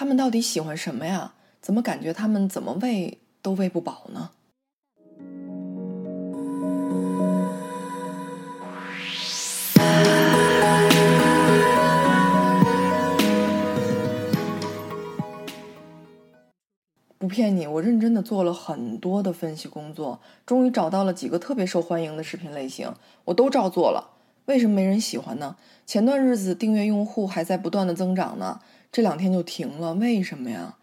他们到底喜欢什么呀？怎么感觉他们怎么喂都喂不饱呢？不骗你，我认真的做了很多的分析工作，终于找到了几个特别受欢迎的视频类型，我都照做了。为什么没人喜欢呢？前段日子订阅用户还在不断的增长呢，这两天就停了，为什么呀？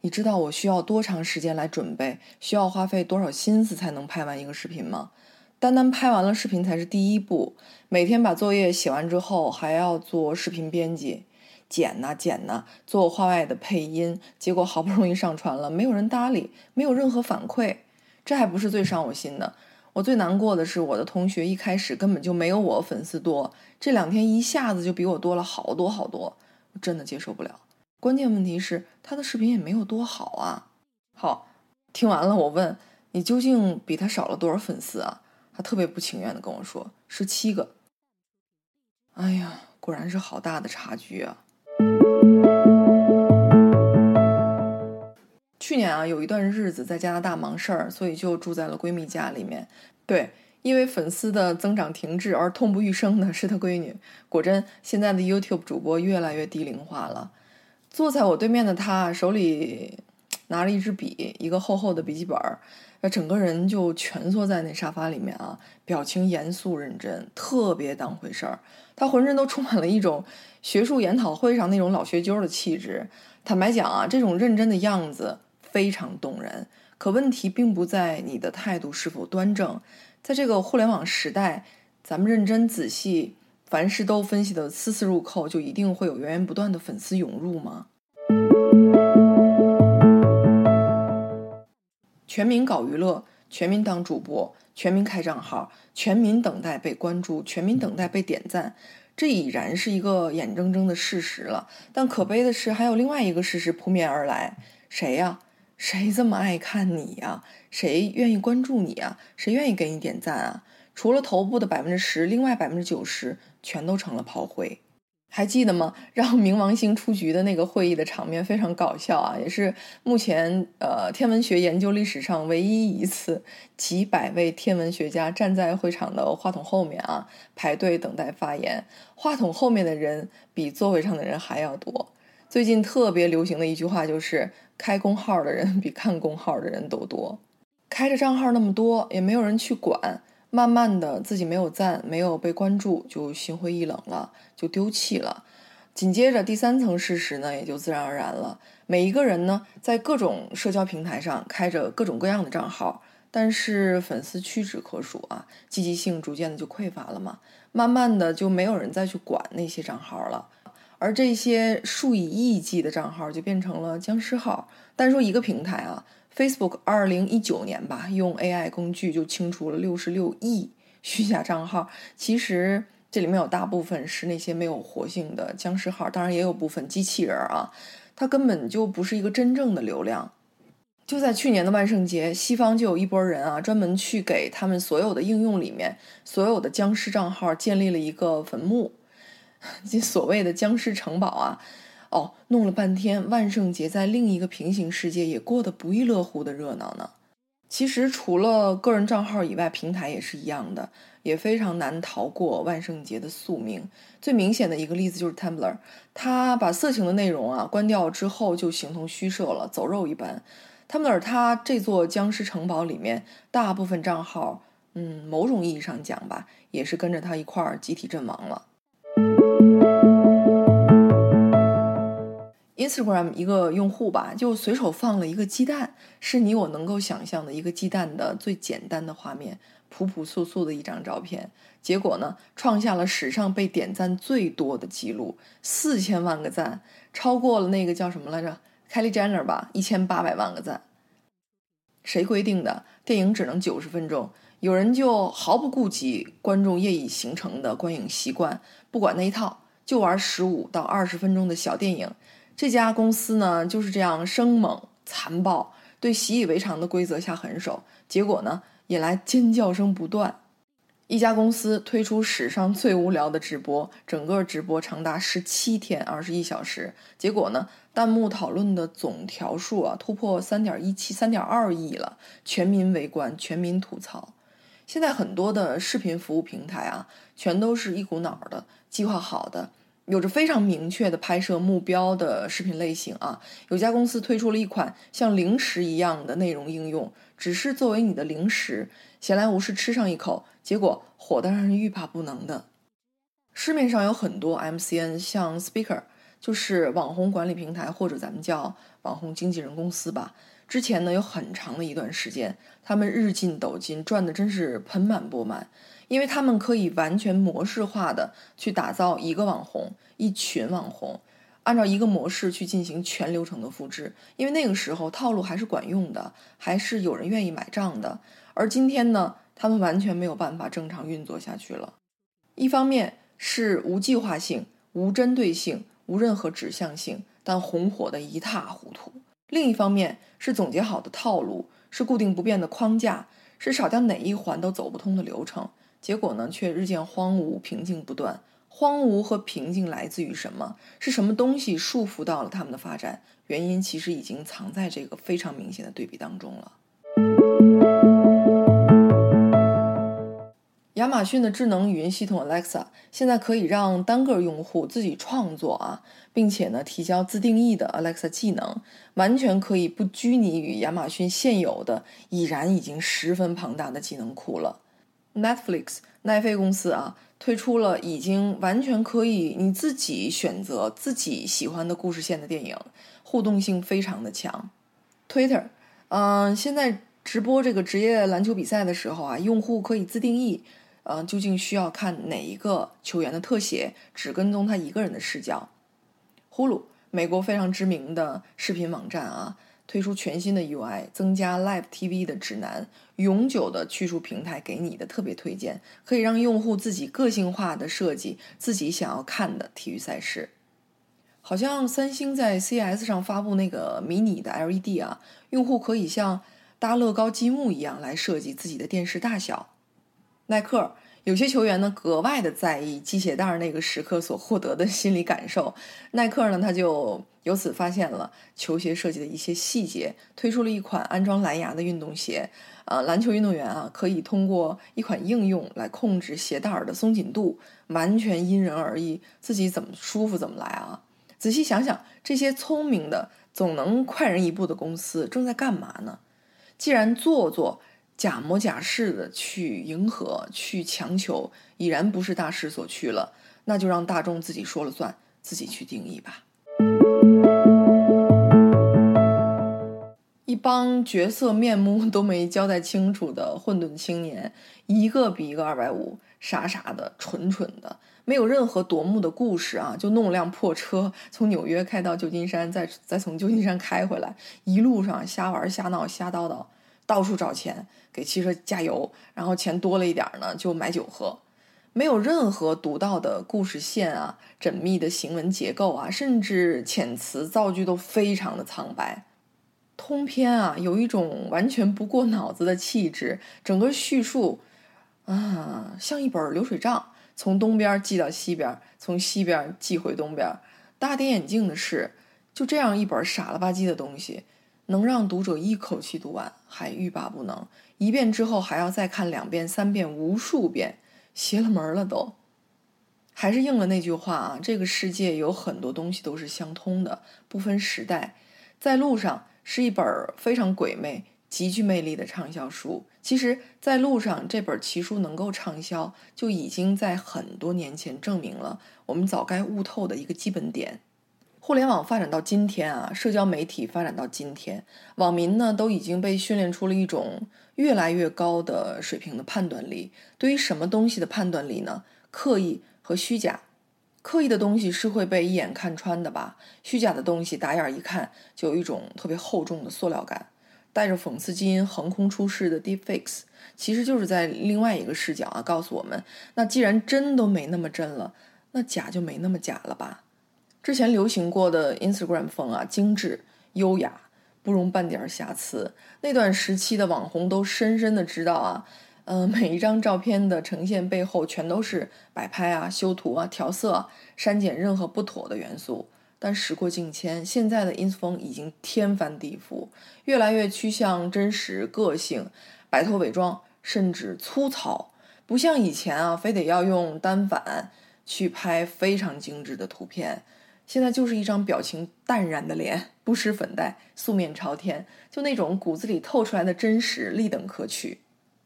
你知道我需要多长时间来准备，需要花费多少心思才能拍完一个视频吗？单单拍完了视频才是第一步，每天把作业写完之后，还要做视频编辑。剪呐剪呐，做画外的配音，结果好不容易上传了，没有人搭理，没有任何反馈。这还不是最伤我心的，我最难过的是我的同学一开始根本就没有我粉丝多，这两天一下子就比我多了好多好多，真的接受不了。关键问题是他的视频也没有多好啊。好，听完了我问你究竟比他少了多少粉丝啊？他特别不情愿的跟我说十七个。哎呀，果然是好大的差距啊！去年啊，有一段日子在加拿大忙事儿，所以就住在了闺蜜家里面。对，因为粉丝的增长停滞而痛不欲生的是她闺女。果真，现在的 YouTube 主播越来越低龄化了。坐在我对面的她，手里拿着一支笔，一个厚厚的笔记本儿，整个人就蜷缩在那沙发里面啊，表情严肃认真，特别当回事儿。她浑身都充满了一种学术研讨会上那种老学究的气质。坦白讲啊，这种认真的样子。非常动人，可问题并不在你的态度是否端正。在这个互联网时代，咱们认真仔细，凡事都分析的丝丝入扣，就一定会有源源不断的粉丝涌入吗？全民搞娱乐，全民当主播，全民开账号，全民等待被关注，全民等待被点赞，这已然是一个眼睁睁的事实了。但可悲的是，还有另外一个事实扑面而来，谁呀？谁这么爱看你呀？谁愿意关注你啊？谁愿意给你点赞啊？除了头部的百分之十，另外百分之九十全都成了炮灰。还记得吗？让冥王星出局的那个会议的场面非常搞笑啊，也是目前呃天文学研究历史上唯一一次几百位天文学家站在会场的话筒后面啊排队等待发言，话筒后面的人比座位上的人还要多。最近特别流行的一句话就是。开公号的人比看公号的人都多，开着账号那么多，也没有人去管。慢慢的，自己没有赞，没有被关注，就心灰意冷了，就丢弃了。紧接着，第三层事实呢，也就自然而然了。每一个人呢，在各种社交平台上开着各种各样的账号，但是粉丝屈指可数啊，积极性逐渐的就匮乏了嘛。慢慢的，就没有人再去管那些账号了。而这些数以亿计的账号就变成了僵尸号。单说一个平台啊，Facebook 二零一九年吧，用 AI 工具就清除了六十六亿 虚假账号。其实这里面有大部分是那些没有活性的僵尸号，当然也有部分机器人啊，它根本就不是一个真正的流量。就在去年的万圣节，西方就有一波人啊，专门去给他们所有的应用里面所有的僵尸账号建立了一个坟墓。这所谓的僵尸城堡啊，哦，弄了半天，万圣节在另一个平行世界也过得不亦乐乎的热闹呢。其实除了个人账号以外，平台也是一样的，也非常难逃过万圣节的宿命。最明显的一个例子就是 Tumblr，它把色情的内容啊关掉之后，就形同虚设了，走肉一般。Tumblr 它这座僵尸城堡里面，大部分账号，嗯，某种意义上讲吧，也是跟着它一块儿集体阵亡了。Instagram 一个用户吧，就随手放了一个鸡蛋，是你我能够想象的一个鸡蛋的最简单的画面，朴朴素素的一张照片。结果呢，创下了史上被点赞最多的记录，四千万个赞，超过了那个叫什么来着，Kelly Jenner 吧，一千八百万个赞。谁规定的？电影只能九十分钟，有人就毫不顾及观众业已形成的观影习惯，不管那一套，就玩十五到二十分钟的小电影。这家公司呢就是这样生猛残暴，对习以为常的规则下狠手，结果呢引来尖叫声不断。一家公司推出史上最无聊的直播，整个直播长达十七天，二十一小时。结果呢，弹幕讨论的总条数啊，突破三点一七、三点二亿了，全民围观，全民吐槽。现在很多的视频服务平台啊，全都是一股脑的计划好的，有着非常明确的拍摄目标的视频类型啊。有家公司推出了一款像零食一样的内容应用，只是作为你的零食。闲来无事吃上一口，结果火得让人欲罢不能的。市面上有很多 MCN，像 Speaker，就是网红管理平台，或者咱们叫网红经纪人公司吧。之前呢有很长的一段时间，他们日进斗金，赚的真是盆满钵满，因为他们可以完全模式化的去打造一个网红、一群网红，按照一个模式去进行全流程的复制。因为那个时候套路还是管用的，还是有人愿意买账的。而今天呢，他们完全没有办法正常运作下去了。一方面是无计划性、无针对性、无任何指向性，但红火的一塌糊涂；另一方面是总结好的套路，是固定不变的框架，是少掉哪一环都走不通的流程。结果呢，却日渐荒芜、平静不断。荒芜和平静来自于什么？是什么东西束缚到了他们的发展？原因其实已经藏在这个非常明显的对比当中了。亚马逊的智能语音系统 Alexa 现在可以让单个用户自己创作啊，并且呢提交自定义的 Alexa 技能，完全可以不拘泥于亚马逊现有的已然已经十分庞大的技能库了。Netflix 奈飞公司啊推出了已经完全可以你自己选择自己喜欢的故事线的电影，互动性非常的强。Twitter，嗯，现在直播这个职业篮球比赛的时候啊，用户可以自定义。呃，究竟需要看哪一个球员的特写？只跟踪他一个人的视角。呼噜，美国非常知名的视频网站啊，推出全新的 UI，增加 Live TV 的指南，永久的去除平台给你的特别推荐，可以让用户自己个性化的设计自己想要看的体育赛事。好像三星在 CS 上发布那个迷你的 LED 啊，用户可以像搭乐高积木一样来设计自己的电视大小。耐克有些球员呢格外的在意系鞋带儿那个时刻所获得的心理感受，耐克呢他就由此发现了球鞋设计的一些细节，推出了一款安装蓝牙的运动鞋。呃，篮球运动员啊可以通过一款应用来控制鞋带儿的松紧度，完全因人而异，自己怎么舒服怎么来啊！仔细想想，这些聪明的总能快人一步的公司正在干嘛呢？既然做作。假模假式的去迎合、去强求，已然不是大势所趋了。那就让大众自己说了算，自己去定义吧。一帮角色面目都没交代清楚的混沌青年，一个比一个二百五，傻傻的、蠢蠢的，没有任何夺目的故事啊，就弄辆破车从纽约开到旧金山，再再从旧金山开回来，一路上瞎玩瞎闹瞎叨叨。到处找钱给汽车加油，然后钱多了一点呢，就买酒喝，没有任何独到的故事线啊，缜密的行文结构啊，甚至遣词造句都非常的苍白，通篇啊有一种完全不过脑子的气质，整个叙述啊像一本流水账，从东边记到西边，从西边记回东边。大跌眼镜的是，就这样一本傻了吧唧的东西。能让读者一口气读完，还欲罢不能，一遍之后还要再看两遍、三遍、无数遍，邪了门了都。还是应了那句话啊，这个世界有很多东西都是相通的，不分时代。在路上是一本非常鬼魅、极具魅力的畅销书。其实，在路上这本奇书能够畅销，就已经在很多年前证明了我们早该悟透的一个基本点。互联网发展到今天啊，社交媒体发展到今天，网民呢都已经被训练出了一种越来越高的水平的判断力。对于什么东西的判断力呢？刻意和虚假。刻意的东西是会被一眼看穿的吧？虚假的东西打眼一看就有一种特别厚重的塑料感。带着讽刺基因横空出世的 Deepfakes，其实就是在另外一个视角啊，告诉我们：那既然真都没那么真了，那假就没那么假了吧？之前流行过的 Instagram 风啊，精致、优雅，不容半点瑕疵。那段时期的网红都深深的知道啊，嗯，每一张照片的呈现背后全都是摆拍啊、修图啊、调色、删减任何不妥的元素。但时过境迁，现在的 ins 风已经天翻地覆，越来越趋向真实、个性，摆脱伪装，甚至粗糙。不像以前啊，非得要用单反去拍非常精致的图片。现在就是一张表情淡然的脸，不施粉黛，素面朝天，就那种骨子里透出来的真实，立等可取。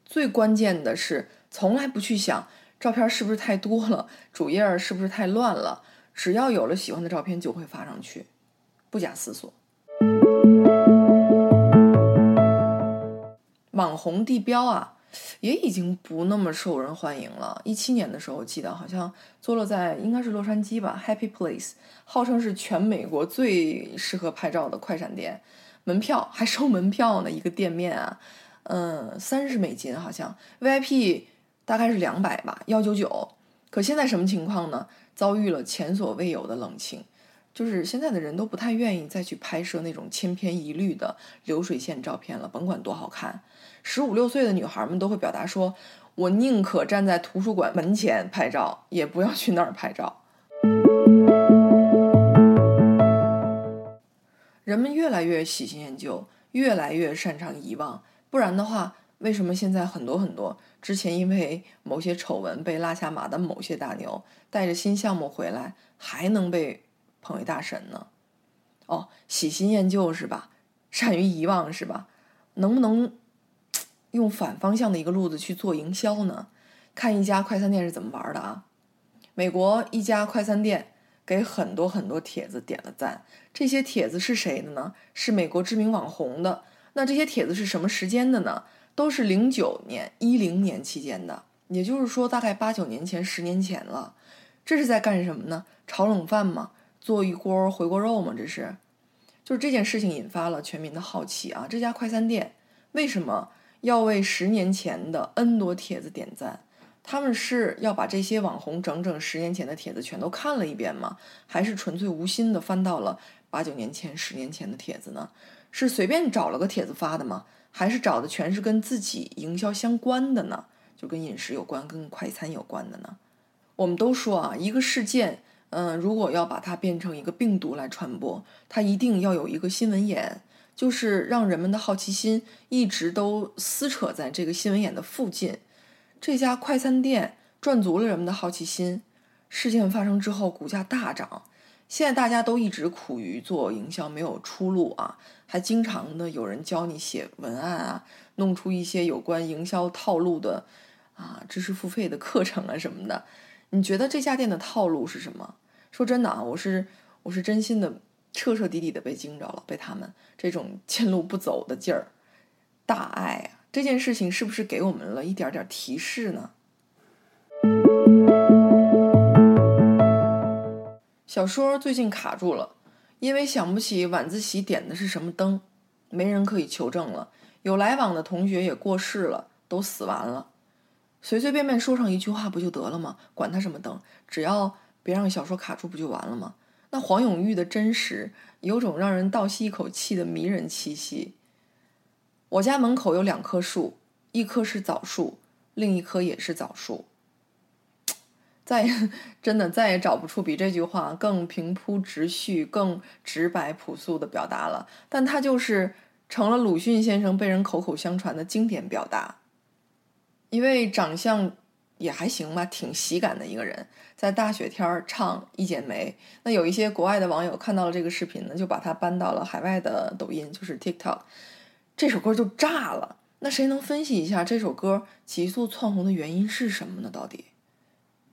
最关键的是，从来不去想照片是不是太多了，主页是不是太乱了。只要有了喜欢的照片，就会发上去，不假思索。网红地标啊，也已经不那么受人欢迎了。一七年的时候，我记得好像坐落在应该是洛杉矶吧，Happy Place，号称是全美国最适合拍照的快闪店，门票还收门票呢，一个店面啊。嗯，三十美金好像，VIP 大概是两百吧，幺九九。可现在什么情况呢？遭遇了前所未有的冷清，就是现在的人都不太愿意再去拍摄那种千篇一律的流水线照片了，甭管多好看。十五六岁的女孩们都会表达说：“我宁可站在图书馆门前拍照，也不要去那儿拍照。”人们越来越喜新厌旧，越来越擅长遗忘。不然的话，为什么现在很多很多之前因为某些丑闻被拉下马的某些大牛，带着新项目回来还能被捧为大神呢？哦，喜新厌旧是吧？善于遗忘是吧？能不能 用反方向的一个路子去做营销呢？看一家快餐店是怎么玩的啊？美国一家快餐店给很多很多帖子点了赞，这些帖子是谁的呢？是美国知名网红的。那这些帖子是什么时间的呢？都是零九年、一零年期间的，也就是说大概八九年前、十年前了。这是在干什么呢？炒冷饭吗？做一锅回锅肉吗？这是，就是这件事情引发了全民的好奇啊！这家快餐店为什么要为十年前的 N 多帖子点赞？他们是要把这些网红整整十年前的帖子全都看了一遍吗？还是纯粹无心的翻到了八九年前、十年前的帖子呢？是随便找了个帖子发的吗？还是找的全是跟自己营销相关的呢？就跟饮食有关、跟快餐有关的呢？我们都说啊，一个事件，嗯，如果要把它变成一个病毒来传播，它一定要有一个新闻眼，就是让人们的好奇心一直都撕扯在这个新闻眼的附近。这家快餐店赚足了人们的好奇心，事件发生之后，股价大涨。现在大家都一直苦于做营销没有出路啊，还经常的有人教你写文案啊，弄出一些有关营销套路的啊知识付费的课程啊什么的。你觉得这家店的套路是什么？说真的啊，我是我是真心的彻彻底底的被惊着了，被他们这种 见路不走的劲儿，大爱啊！这件事情是不是给我们了一点点提示呢？小说最近卡住了，因为想不起晚自习点的是什么灯，没人可以求证了。有来往的同学也过世了，都死完了。随随便便说上一句话不就得了吗？管他什么灯，只要别让小说卡住不就完了吗？那黄永玉的真实，有种让人倒吸一口气的迷人气息。我家门口有两棵树，一棵是枣树，另一棵也是枣树。再也 真的再也找不出比这句话更平铺直叙、更直白朴素的表达了。但它就是成了鲁迅先生被人口口相传的经典表达。一位长相也还行吧，挺喜感的一个人，在大雪天儿唱《一剪梅》。那有一些国外的网友看到了这个视频呢，就把它搬到了海外的抖音，就是 TikTok。这首歌就炸了。那谁能分析一下这首歌急速窜红的原因是什么呢？到底？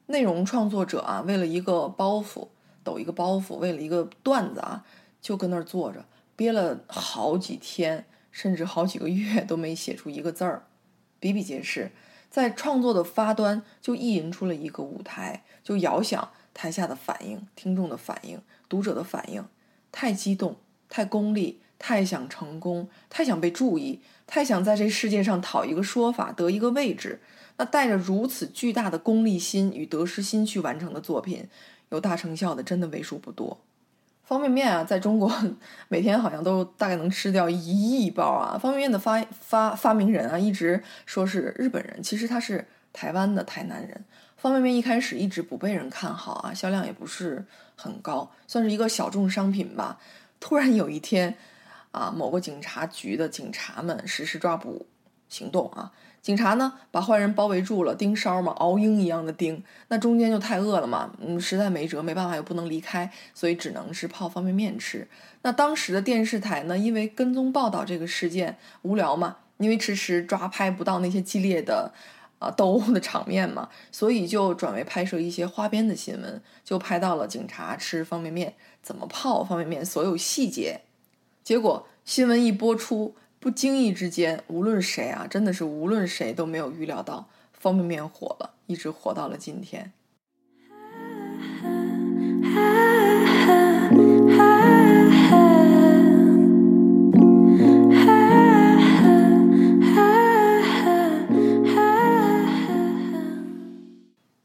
内容创作者啊，为了一个包袱，抖一个包袱，为了一个段子啊，就跟那儿坐着，憋了好几天，甚至好几个月都没写出一个字儿，比比皆是。在创作的发端就意淫出了一个舞台，就遥想台下的反应、听众的反应、读者的反应，太激动，太功利，太想成功，太想被注意，太想在这世界上讨一个说法，得一个位置。那带着如此巨大的功利心与得失心去完成的作品，有大成效的真的为数不多。方便面啊，在中国 每天好像都大概能吃掉一亿包啊。方便面的发发发明人啊，一直说是日本人，其实他是台湾的台南人。方便面一开始一直不被人看好啊，销量也不是很高，算是一个小众商品吧。突然有一天，啊，某个警察局的警察们实施抓捕行动啊。警察呢，把坏人包围住了，盯梢嘛，熬鹰一样的盯。那中间就太饿了嘛，嗯，实在没辙，没办法又不能离开，所以只能是泡方便面吃。那当时的电视台呢，因为跟踪报道这个事件无聊嘛，因为迟迟抓拍不到那些激烈的啊斗殴的场面嘛，所以就转为拍摄一些花边的新闻，就拍到了警察吃方便面，怎么泡方便面，所有细节。结果新闻一播出。不经意之间，无论谁啊，真的是无论谁都没有预料到方便面火了，一直火到了今天。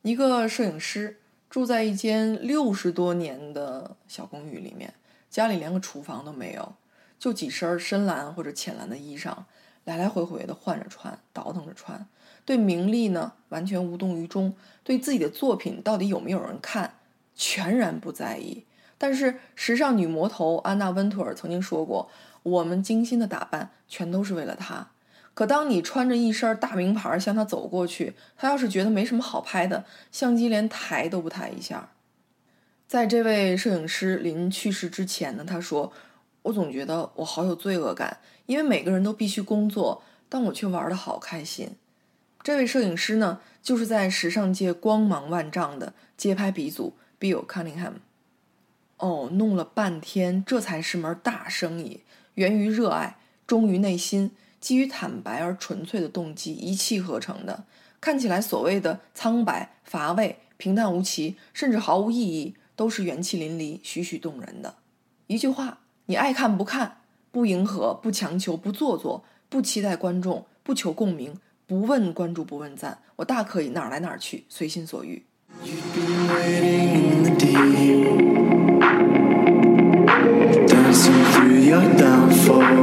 一个摄影师住在一间六十多年的小公寓里面，家里连个厨房都没有。就几身深蓝或者浅蓝的衣裳，来来回回的换着穿，倒腾着穿。对名利呢，完全无动于衷；对自己的作品到底有没有人看，全然不在意。但是，时尚女魔头安娜温图尔曾经说过：“我们精心的打扮，全都是为了他。”可当你穿着一身大名牌向他走过去，他要是觉得没什么好拍的，相机连抬都不抬一下。在这位摄影师临去世之前呢，他说。我总觉得我好有罪恶感，因为每个人都必须工作，但我却玩的好开心。这位摄影师呢，就是在时尚界光芒万丈的街拍鼻祖 Bill Cunningham。哦，弄了半天，这才是门大生意，源于热爱，忠于内心，基于坦白而纯粹的动机一气呵成的。看起来所谓的苍白、乏味、平淡无奇，甚至毫无意义，都是元气淋漓、栩栩动人的。一句话。你爱看不看，不迎合，不强求，不做作，不期待观众，不求共鸣，不问关注，不问赞，我大可以哪儿来哪儿去，随心所欲。You've been